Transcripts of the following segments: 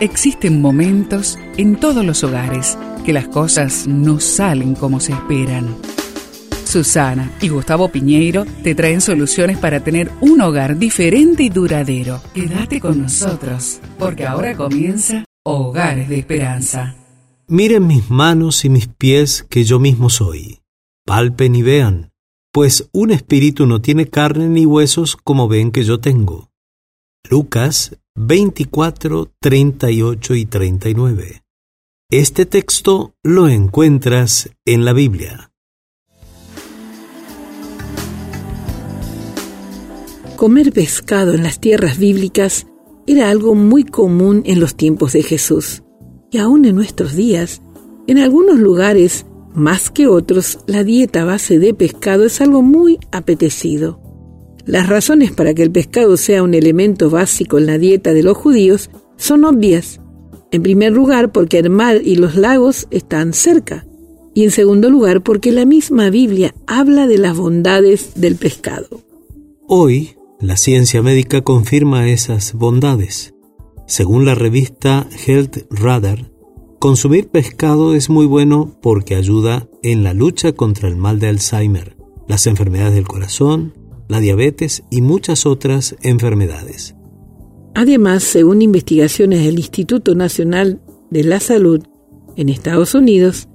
Existen momentos en todos los hogares que las cosas no salen como se esperan. Susana y Gustavo Piñeiro te traen soluciones para tener un hogar diferente y duradero. Quédate con nosotros, porque ahora comienza Hogares de Esperanza. Miren mis manos y mis pies que yo mismo soy. Palpen y vean, pues un espíritu no tiene carne ni huesos como ven que yo tengo. Lucas 24, 38 y 39. Este texto lo encuentras en la Biblia. Comer pescado en las tierras bíblicas era algo muy común en los tiempos de Jesús. Y aún en nuestros días, en algunos lugares, más que otros, la dieta base de pescado es algo muy apetecido. Las razones para que el pescado sea un elemento básico en la dieta de los judíos son obvias. En primer lugar, porque el mar y los lagos están cerca. Y en segundo lugar, porque la misma Biblia habla de las bondades del pescado. Hoy, la ciencia médica confirma esas bondades. Según la revista Health Radar, consumir pescado es muy bueno porque ayuda en la lucha contra el mal de Alzheimer, las enfermedades del corazón, la diabetes y muchas otras enfermedades. Además, según investigaciones del Instituto Nacional de la Salud en Estados Unidos,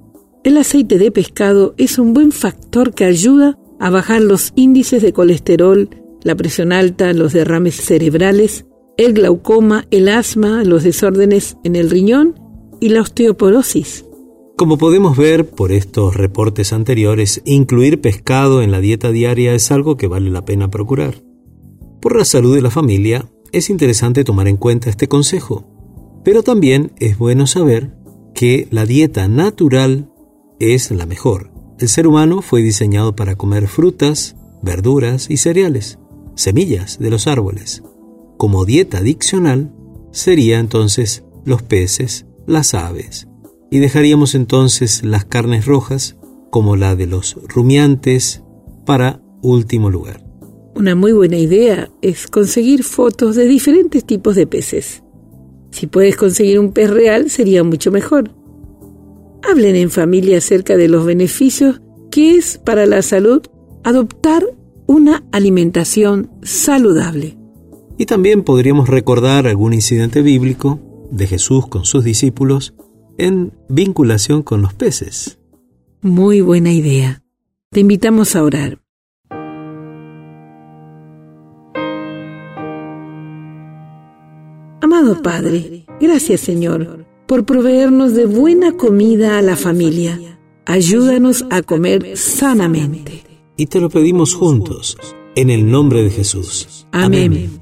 el aceite de pescado es un buen factor que ayuda a bajar los índices de colesterol, la presión alta, los derrames cerebrales, el glaucoma, el asma, los desórdenes en el riñón y la osteoporosis. Como podemos ver por estos reportes anteriores, incluir pescado en la dieta diaria es algo que vale la pena procurar. Por la salud de la familia, es interesante tomar en cuenta este consejo, pero también es bueno saber que la dieta natural es la mejor. El ser humano fue diseñado para comer frutas, verduras y cereales, semillas de los árboles. Como dieta adicional sería entonces los peces, las aves, y dejaríamos entonces las carnes rojas, como la de los rumiantes, para último lugar. Una muy buena idea es conseguir fotos de diferentes tipos de peces. Si puedes conseguir un pez real, sería mucho mejor. Hablen en familia acerca de los beneficios que es para la salud adoptar una alimentación saludable. Y también podríamos recordar algún incidente bíblico de Jesús con sus discípulos en vinculación con los peces. Muy buena idea. Te invitamos a orar. Amado Padre, gracias Señor por proveernos de buena comida a la familia. Ayúdanos a comer sanamente. Y te lo pedimos juntos, en el nombre de Jesús. Amén.